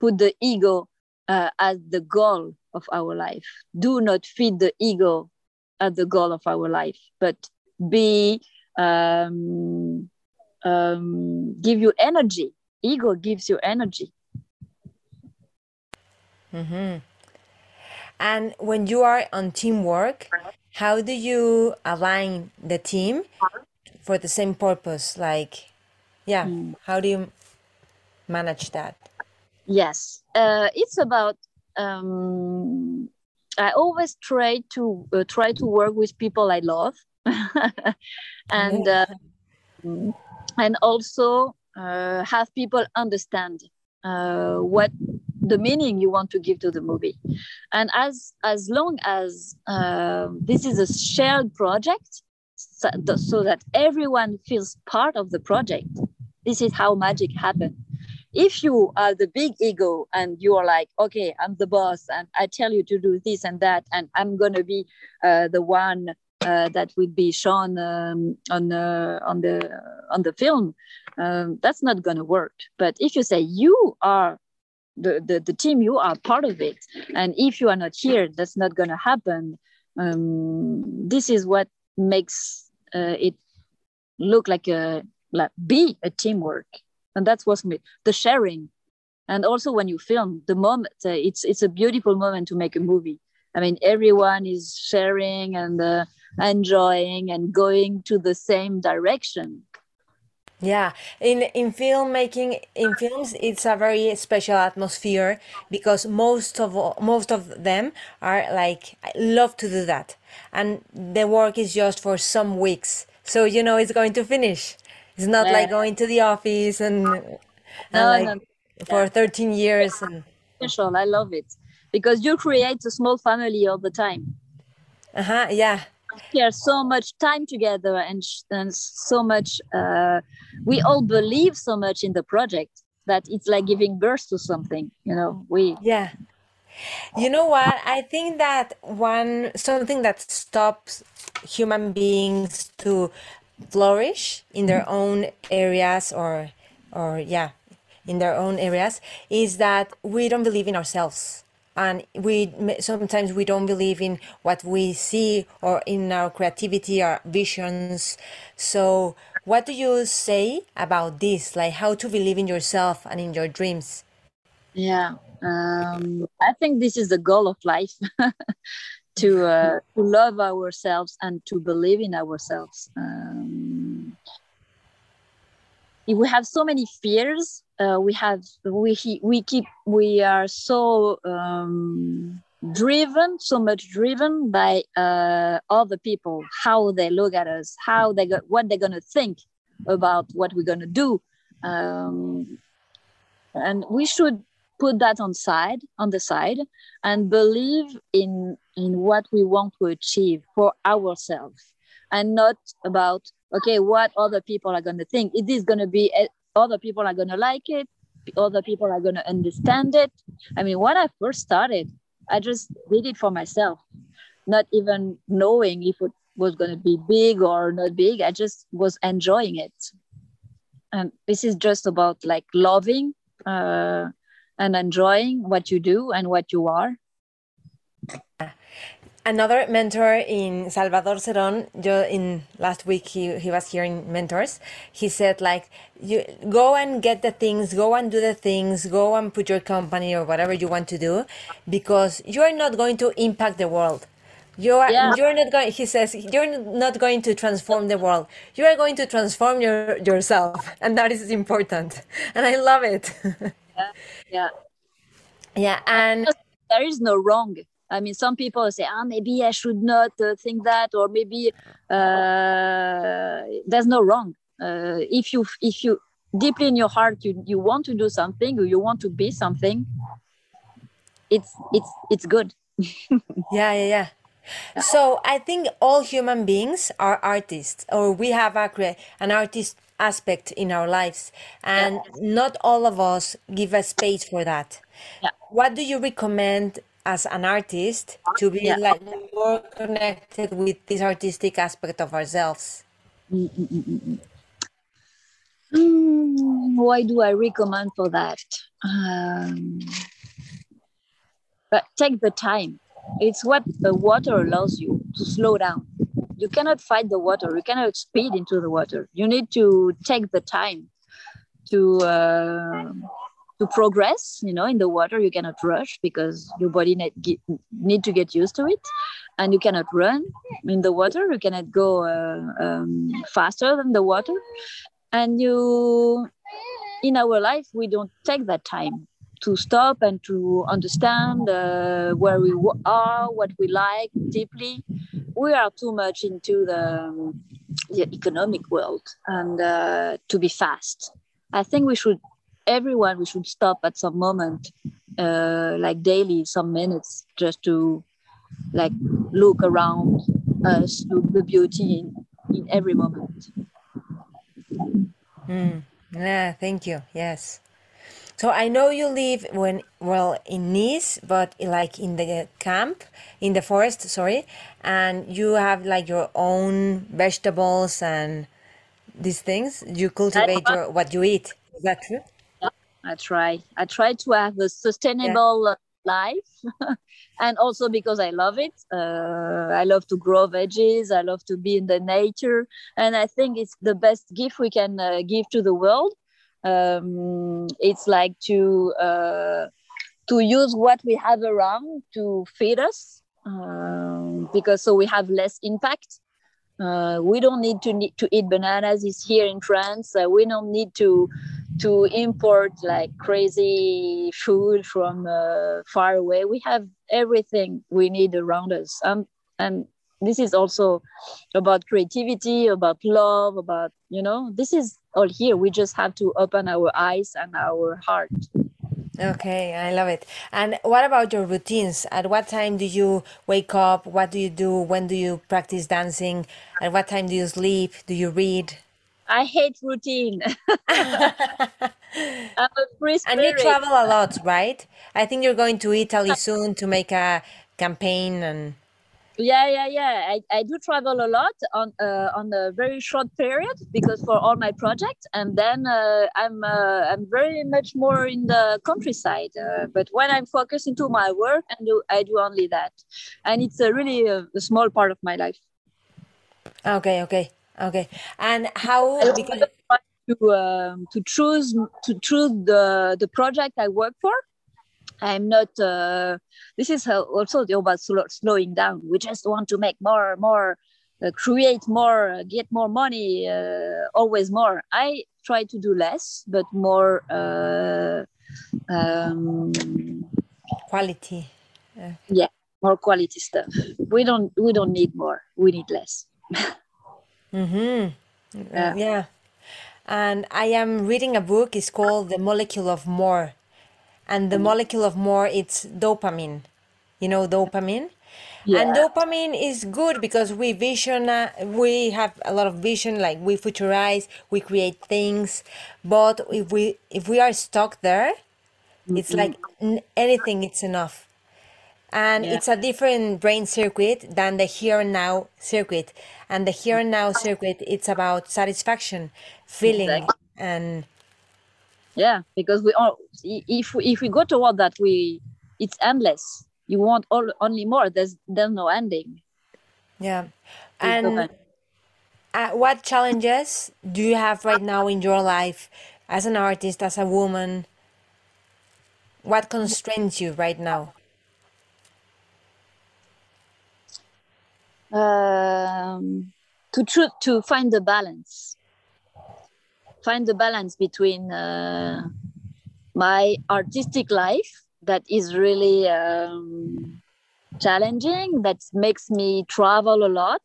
put the ego uh, as the goal of our life do not feed the ego as the goal of our life but be um, um, give you energy ego gives you energy Mm-hmm. And when you are on teamwork, how do you align the team for the same purpose? Like, yeah, mm. how do you manage that? Yes, uh, it's about. Um, I always try to uh, try to work with people I love, and uh, and also uh, have people understand uh, what the meaning you want to give to the movie. And as as long as uh, this is a shared project so, so, that everyone feels part of the project this is how magic happens if you are the big ego and you are like okay i'm the boss and i tell you to do this and that and i'm going to be uh, the one uh, that would be shown um, on uh, on the on the film um, that's not going to work. But if you say you are the, the, the team you are part of it. And if you are not here that's not going to happen. Um, this is what makes uh, it look like a like be a teamwork and that's what's the sharing. And also when you film the moment uh, it's it's a beautiful moment to make a movie. I mean everyone is sharing and uh, enjoying and going to the same direction. Yeah, in in filmmaking, in films, it's a very special atmosphere because most of most of them are like I love to do that, and the work is just for some weeks, so you know it's going to finish. It's not like going to the office and, and no, like no. for thirteen years and. Special, I love it because you create a small family all the time. Uh huh. Yeah share so much time together and, and so much uh, we all believe so much in the project that it's like giving birth to something you know we yeah you know what i think that one something that stops human beings to flourish in their own areas or or yeah in their own areas is that we don't believe in ourselves. And we sometimes we don't believe in what we see or in our creativity our visions. So what do you say about this? Like how to believe in yourself and in your dreams? Yeah um, i think this is the goal of life to uh, love ourselves and to believe in ourselves. Um, we have so many fears uh, we have we we keep we are so um, driven so much driven by uh, other people how they look at us how they go, what they're gonna think about what we're gonna do. Um, and we should put that on side on the side and believe in in what we want to achieve for ourselves and not about okay what other people are going to think. It is going to be eh, other people are going to like it other people are going to understand it. I mean when i first started i just did it for myself not even knowing if it was going to be big or not big. I just was enjoying it. And this is just about like loving uh, and enjoying what you do and what you are another mentor in Salvador Cerón, in last week he, he was here in mentors. He said like you go and get the things, go and do the things, go and put your company or whatever you want to do, because you are not going to impact the world. You are yeah. you're not going. He says you're not going to transform the world. You are going to transform your yourself, and that is important. And I love it. yeah, yeah, yeah. And there is no wrong I mean, some people say, ah, maybe I should not uh, think that, or maybe uh, there's no wrong. Uh, if you if you deeply in your heart you, you want to do something or you want to be something, it's it's it's good. yeah, yeah, yeah. So I think all human beings are artists, or we have a an artist aspect in our lives, and yeah. not all of us give a space for that. Yeah. What do you recommend as an artist to be yeah. like more connected with this artistic aspect of ourselves mm, why do i recommend for that um, but take the time it's what the water allows you to slow down you cannot fight the water. You cannot speed into the water. You need to take the time to uh, to progress you know in the water. You cannot rush because your body need, get, need to get used to it. And you cannot run in the water. You cannot go uh, um, faster than the water. And you in our life we don't take that time to stop and to understand uh, where we are what we like deeply we are too much into the, um, the economic world. And uh, to be fast. I think we should everyone we should stop at some moment uh, like daily some minutes just to like look around us look the beauty in, in every moment. Mm. yeah thank you. Yes so i know you live when well in nice but like in the camp in the forest sorry and you have like your own vegetables and these things you cultivate your what you eat is that true I try. I try to have a sustainable yeah. life, and also because I love it. Uh, I love to grow veggies. I love to be in the nature, and I think it's the best gift we can uh, give to the world. Um, it's like to uh, to use what we have around to feed us, um, because so we have less impact. Uh, we don't need to need to eat bananas. It's here in France. Uh, we don't need to to import like crazy food from uh, far away. We have everything we need around us. Um, and this is also about creativity, about love, about, you know, this is all here. We just have to open our eyes and our heart. Okay, I love it. And what about your routines? At what time do you wake up? What do you do? When do you practice dancing? At what time do you sleep? Do you read? I hate routine. I'm a free spirit. And you travel a lot, right? I think you're going to Italy soon to make a campaign and yeah yeah yeah. I, I do travel a lot on uh, on a very short period because for all my projects. And then uh, i'm uh, i'm very much more in the countryside uh, but when i'm focused into my work and do i do only that. And it's a really a, uh, a small part of my life. Okay okay okay. And how because to um, to choose to choose the the project i work for I'm not. Uh, this is also about slow, slowing down. We just want to make more, more, uh, create more, uh, get more money, uh, always more. I try to do less, but more uh, um, quality. yeah, more quality stuff. We don't. We don't need more. We need less. mm-hmm. Yeah. yeah. And I am reading a book. It's called The Molecule of More and the molecule of more it's dopamine you know dopamine yeah. and dopamine is good because we vision uh, we have a lot of vision like we futurize we create things but if we if we are stuck there mm-hmm. it's like anything it's enough and yeah. it's a different brain circuit than the here and now circuit and the here and now circuit it's about satisfaction feeling exactly. and yeah because we all if we, if we go toward that we it's endless. You want all only more there's there's no ending. Yeah. And uh, what challenges do you have right now in your life as an artist as a woman? What constrains you right now? Um, to tr- to find the balance find the balance between uh, my artistic life that is really um, challenging that makes me travel a lot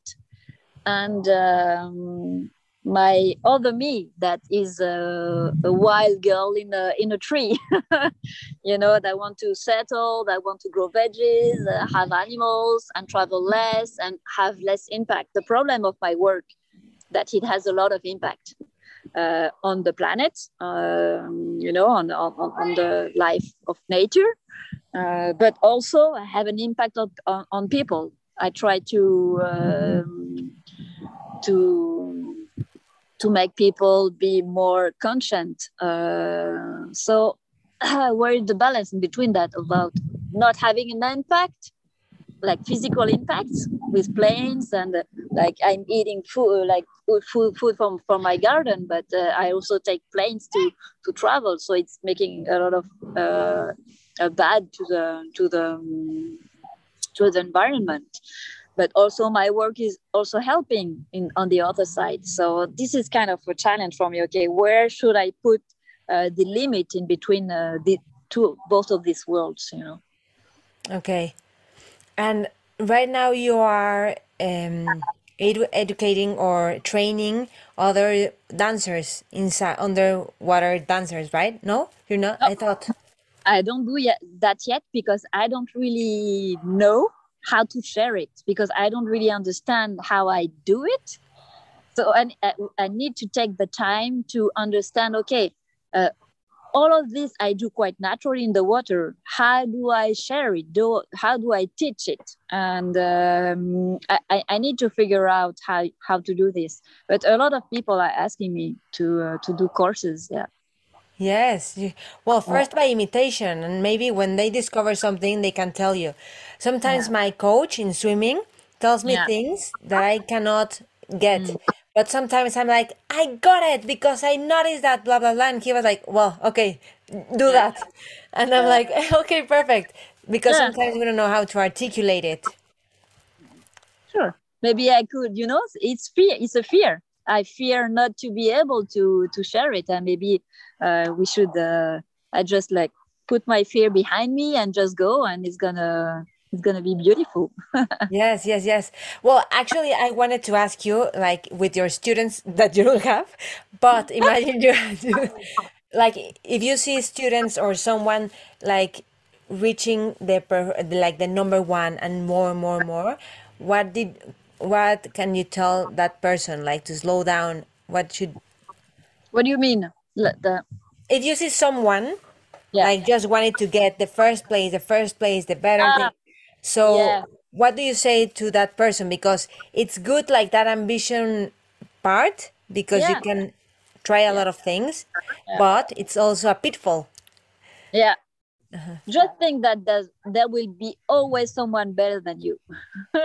and um, my other me that is a, a, wild girl in a in a tree. You know that want to settle that want to grow veggies uh, have animals and travel less and have less impact. The problem of my work that it has a lot of impact uh, on the planet, um, you know, on, on, on the life of nature, uh, but also have an impact on, on, on people. I try to um, to to make people be more conscient. Uh, so, where is the balance in between that about not having an impact like physical impacts with planes and uh, like i'm eating food like food food from from my garden but uh, i also take planes to to travel. So it's making a lot of uh, bad to the to the um, to the environment. But also my work is also helping in on the other side. So this is kind of a challenge for me. Okay where should i put uh, the limit in between uh, the two both of these worlds you know? Okay and right now you are um, edu- educating or training other dancers inside underwater dancers, right? No, you're not. No, I thought. I don't do yet, that yet because I don't really know how to share it because I don't really understand how I do it. So I, I need to take the time to understand. Okay, uh, all of this I do quite naturally in the water. How do I share it? Do how do I teach it? And um, I, I need to figure out how how to do this. But a lot of people are asking me to uh, to do courses. Yeah. Yes. Well, first by imitation, and maybe when they discover something, they can tell you. Sometimes yeah. my coach in swimming tells me yeah. things that I cannot get. Mm. But sometimes I'm like, I got it because I noticed that blah blah blah. And he was like, Well, okay, do that. And I'm like, okay, perfect. Because yeah. sometimes we don't know how to articulate it. Sure. Maybe I could, you know, it's fear, it's a fear. I fear not to be able to to share it. And maybe uh, we should uh, I just like put my fear behind me and just go and it's gonna it's going to be beautiful. yes, yes, yes. Well, actually, I wanted to ask you, like, with your students that you don't have, but imagine you, like, if you see students or someone like reaching the like the number one and more and more and more, what did what can you tell that person like to slow down? What should? What do you mean? The if you see someone yeah. like just wanted to get the first place, the first place, the better uh, thing, so yeah. what do you say to that person? Because it's good, like that ambition part, because you can try a lot of things, Yeah. but it's also a pitfall. Yeah. Uh-huh. Just think that there's, there will be always someone better than you.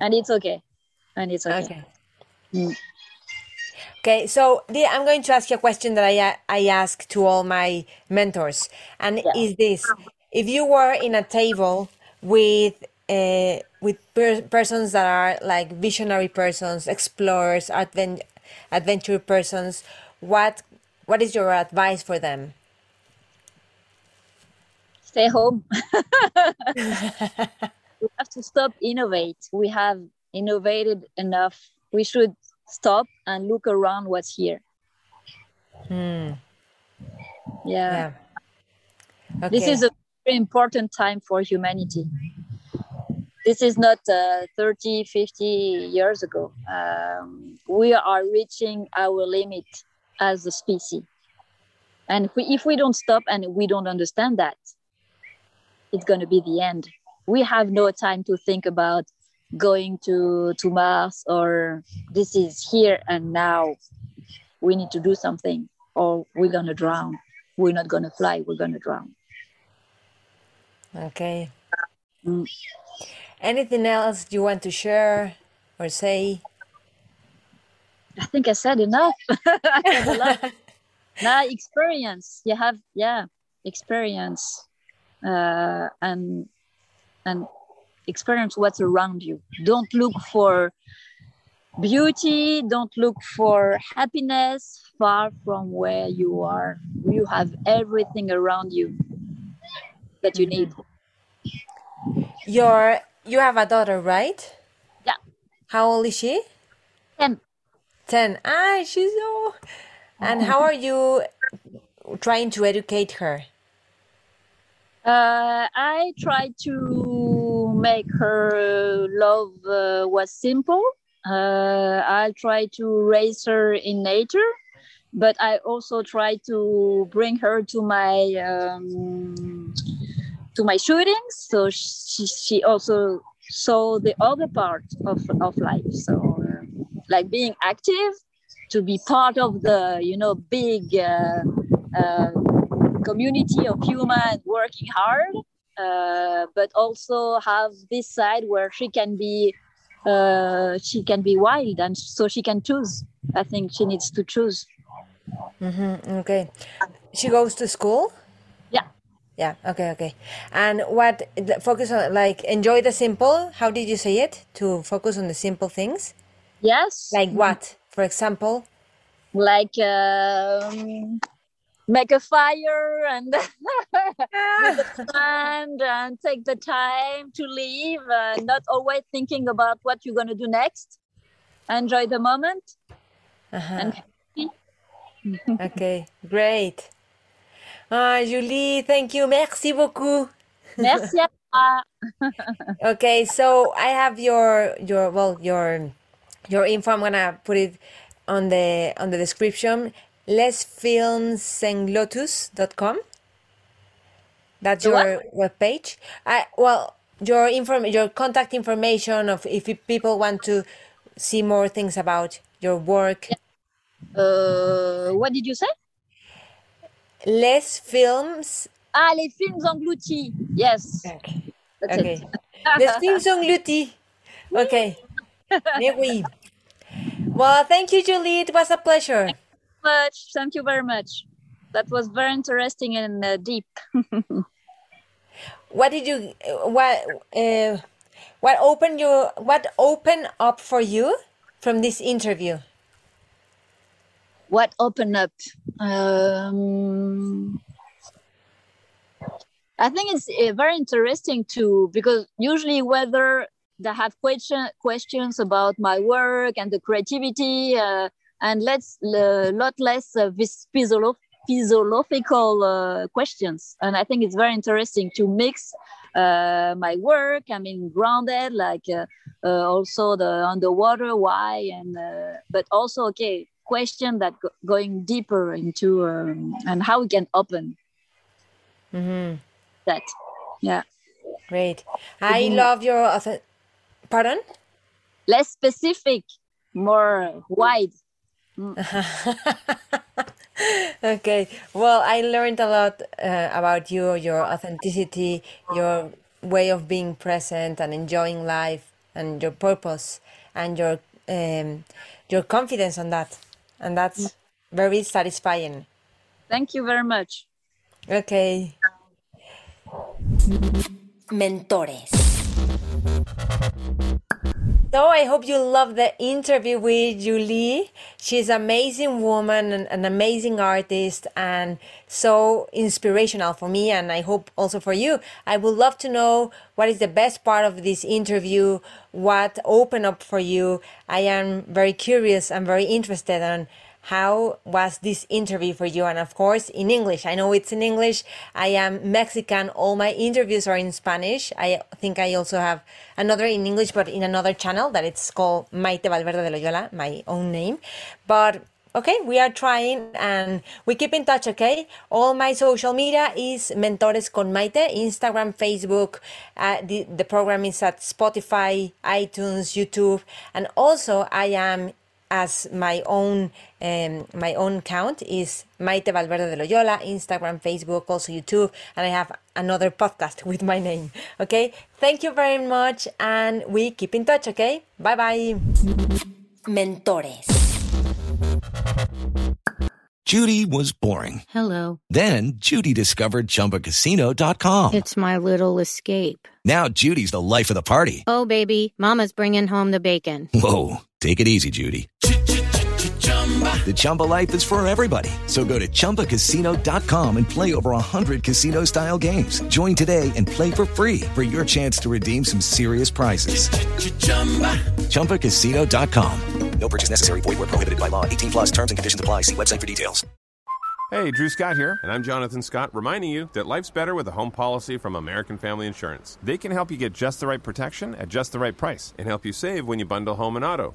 and it's okay. And it's okay. Okay. Mm. Okay, so the, I'm going to ask you a question that I, I ask to all my mentors, and Yeah. is this: if you were in a table with uh, with per- persons that are like visionary persons, explorers, advent adventure persons, what what is your advice for them? Stay home. we have to stop innovate. We have innovated enough. We should stop and look around what's here. Hmm. Yeah. Yeah. This is a important time for humanity. This is not uh, 30, 50 years ago. Um, we are reaching our limit as a species. And if we, if we don't stop and we don't understand that, it's going to be the end. We have no time to think about going to, to Mars or this is here and now. We need to do something or we're going to drown. We're not going to fly, we're going to drown. Okay. Mm. Anything else you want to share or say? I think I said enough. I now experience. You have yeah, experience, uh, and and experience what's around you. Don't look for beauty. Don't look for happiness far from where you are. You have everything around you that you need. Your you have a daughter, right? Yeah. How old is she? Ten. 10. Ah, she's so. And how are you trying to educate her? Uh, I try to make her love uh, what's simple. Uh, I try to raise her in nature, but I also try to bring her to my um, to my shootings, so she, she also saw the other part of, of life. So, like being active, to be part of the you know big. Uh, uh, community of humans working hard, uh, but also have this side where she can be uh, she can be wild, and so she can choose. I think she needs to choose. Mm-hmm. Okay. She goes to school? Yeah. Okay. Okay. And what focus on like enjoy the simple? How did you say it? To focus on the simple things? Yes. Like what? For example? like um, make a fire and and and take the time to leave, uh, not always thinking about what you're gonna do next. Enjoy the moment Uh-huh. and Okay. Great. Ah, Julie, thank you. Merci beaucoup. merci. à toi. Okay, so I have your your well your your info. I'm gonna put it on the on the description. lesfilmsenglotus.com. That's The what? your webpage. I well your inform your contact information of if people want to see more things about your work. Uh, what did you say? Les films. Ah, les films engloutis. Yes. Okay. That's Okay. Les films engloutis. Okay. Mais oui. Well, thank you, Julie. It was a pleasure. much. Thank you very much. That was very interesting and uh, deep. What did you what uh, what opened you what opened up for you from this interview? What opened up? Um, I think it's uh, very interesting too because usually whether they have question questions about my work and the creativity uh, and let's a lot less uh, this physio- physiological uh, questions and I think it's very interesting to mix uh, my work I mean grounded like uh, uh, also the underwater why and uh, but also okay question that go- going deeper into um, and how we can open hmm that yeah Great. I love your author. Pardon? Less specific, more wide. okay. Well, I learned a lot uh, about you, your authenticity, your way of being present and enjoying life, and your purpose, and your um, your confidence on that, and that's very satisfying. Thank you very much. Okay. Mentores. So I hope you love the interview with Julie. She's an amazing woman and an amazing artist and so inspirational for me and I hope also for you. I would love to know what is the best part of this interview, what opened up for you. I am very curious and very interested on how was this interview for you? And of course, in English. I know it's in English. I am Mexican. All my interviews are in Spanish. I think I also have another in English, but in another channel that it's called Maite Valverde de Loyola, my own name. But okay, we are trying and we keep in touch, okay? All my social media is Mentores con Maite, Instagram, Facebook. Uh, the, the program is at Spotify, iTunes, YouTube. And also I am as my own um, my own account is Maite Valverde de Loyola, Instagram, Facebook, also YouTube, and I have another podcast with my name. Okay, thank you very much, and we keep in touch. Okay, bye bye. Mentores. Judy was boring. Hello. Then Judy discovered ChumbaCasino.com. It's my little escape. Now Judy's the life of the party. Oh baby, Mama's bringing home the bacon. Whoa, take it easy, Judy. The Chumba life is for everybody. So go to ChumbaCasino.com and play over 100 casino style games. Join today and play for free for your chance to redeem some serious prizes. ChumbaCasino.com. No purchase necessary. Void where prohibited by law. 18 plus terms and conditions apply. See website for details. Hey, Drew Scott here, and I'm Jonathan Scott, reminding you that life's better with a home policy from American Family Insurance. They can help you get just the right protection at just the right price and help you save when you bundle home and auto.